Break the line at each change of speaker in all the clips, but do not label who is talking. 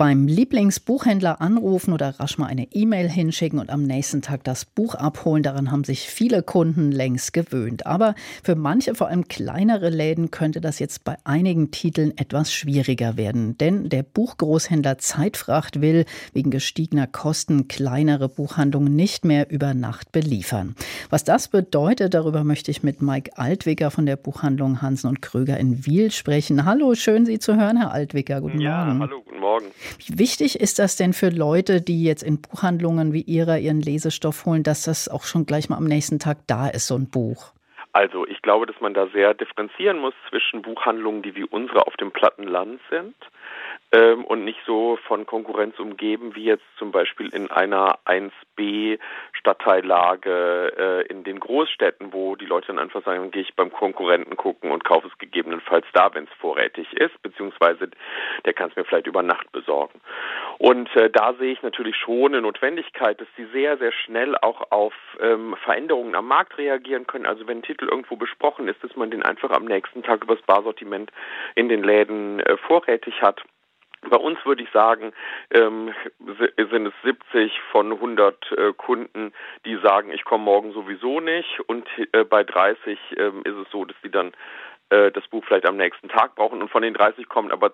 beim Lieblingsbuchhändler anrufen oder rasch mal eine E-Mail hinschicken und am nächsten Tag das Buch abholen, daran haben sich viele Kunden längst gewöhnt. Aber für manche, vor allem kleinere Läden, könnte das jetzt bei einigen Titeln etwas schwieriger werden. Denn der Buchgroßhändler Zeitfracht will wegen gestiegener Kosten kleinere Buchhandlungen nicht mehr über Nacht beliefern. Was das bedeutet, darüber möchte ich mit Mike Altwicker von der Buchhandlung Hansen und Kröger in Wiel sprechen. Hallo, schön Sie zu hören, Herr Altwicker.
Guten ja, Morgen. Hallo, guten Morgen.
Wie wichtig ist das denn für Leute, die jetzt in Buchhandlungen wie Ihrer ihren Lesestoff holen, dass das auch schon gleich mal am nächsten Tag da ist, so ein Buch?
Also ich glaube, dass man da sehr differenzieren muss zwischen Buchhandlungen, die wie unsere auf dem platten Land sind ähm, und nicht so von Konkurrenz umgeben wie jetzt zum Beispiel in einer 1b Stadtteillage äh, in den Großstädten, wo die Leute dann einfach sagen, gehe ich beim Konkurrenten gucken und kaufe es gegebenenfalls da, wenn es vorrätig ist, beziehungsweise der kann es mir vielleicht über Nacht besorgen. Und äh, da sehe ich natürlich schon eine Notwendigkeit, dass sie sehr, sehr schnell auch auf ähm, Veränderungen am Markt reagieren können. Also wenn ein Titel irgendwo besprochen ist, dass man den einfach am nächsten Tag übers Barsortiment in den Läden äh, vorrätig hat. Bei uns würde ich sagen, ähm, sind es 70 von 100 äh, Kunden, die sagen, ich komme morgen sowieso nicht. Und äh, bei 30 ähm, ist es so, dass die dann äh, das Buch vielleicht am nächsten Tag brauchen. Und von den 30 kommen aber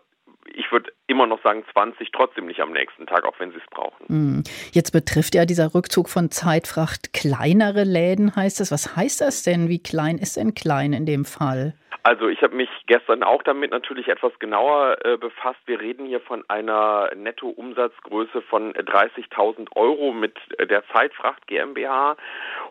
ich würde immer noch sagen 20 trotzdem nicht am nächsten Tag, auch wenn sie es brauchen.
Hm. Jetzt betrifft ja dieser Rückzug von Zeitfracht kleinere Läden, heißt das. Was heißt das denn? Wie klein ist denn klein in dem Fall?
Also ich habe mich gestern auch damit natürlich etwas genauer äh, befasst. Wir reden hier von einer Nettoumsatzgröße von 30.000 Euro mit äh, der Zeitfracht GmbH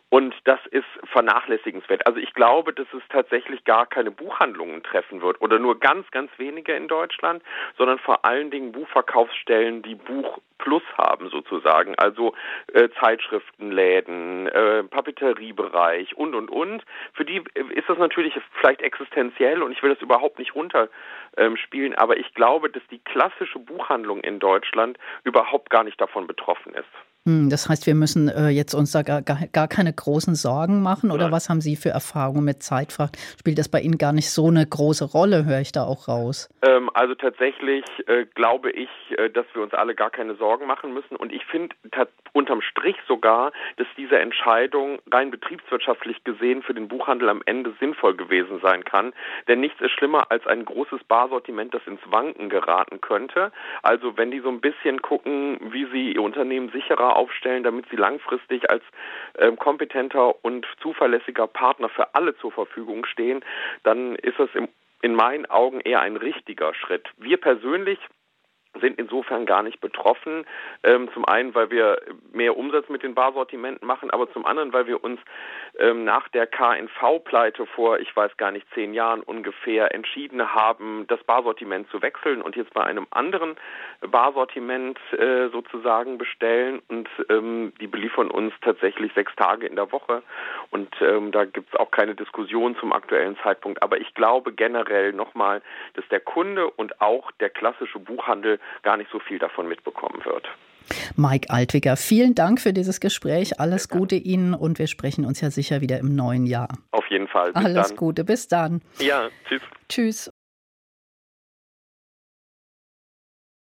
und das ist vernachlässigenswert. Also ich glaube, dass es tatsächlich gar keine Buchhandlungen treffen wird oder nur ganz, ganz wenige in Deutschland, sondern vor allen Dingen Buchverkaufsstellen, die Buch Plus haben sozusagen, also äh, Zeitschriftenläden, äh, Papeteriebereich und und und. Für die ist das natürlich vielleicht existenziell und ich will das überhaupt nicht runterspielen, ähm, aber ich glaube, dass die klassische Buchhandlung in Deutschland überhaupt gar nicht davon betroffen ist.
Hm, das heißt, wir müssen äh, jetzt uns da gar, gar keine großen Sorgen machen oder Nein. was haben Sie für Erfahrungen mit Zeitfracht? Spielt das bei Ihnen gar nicht so eine große Rolle, höre ich da auch raus?
Ähm, also tatsächlich äh, glaube ich, äh, dass wir uns alle gar keine Sorgen machen müssen und ich finde unterm Strich sogar, dass diese Entscheidung rein betriebswirtschaftlich gesehen für den Buchhandel am Ende sinnvoll gewesen sein kann, denn nichts ist schlimmer als ein großes Barsortiment, das ins Wanken geraten könnte. Also wenn die so ein bisschen gucken, wie sie ihr Unternehmen sicherer aufstellen, damit sie langfristig als ähm, kompetenter und zuverlässiger Partner für alle zur Verfügung stehen, dann ist das im, in meinen Augen eher ein richtiger Schritt. Wir persönlich sind insofern gar nicht betroffen. Ähm, zum einen, weil wir mehr Umsatz mit den Barsortimenten machen, aber zum anderen, weil wir uns ähm, nach der KNV-Pleite vor, ich weiß gar nicht, zehn Jahren ungefähr entschieden haben, das Barsortiment zu wechseln und jetzt bei einem anderen Barsortiment äh, sozusagen bestellen und ähm, die beliefern uns tatsächlich sechs Tage in der Woche und ähm, da gibt es auch keine Diskussion zum aktuellen Zeitpunkt. Aber ich glaube generell nochmal, dass der Kunde und auch der klassische Buchhandel gar nicht so viel davon mitbekommen wird.
Mike Altwiger, vielen Dank für dieses Gespräch. Alles Gute Ihnen und wir sprechen uns ja sicher wieder im neuen Jahr.
Auf jeden Fall.
Bis Alles dann. Gute, bis dann.
Ja, tschüss.
Tschüss.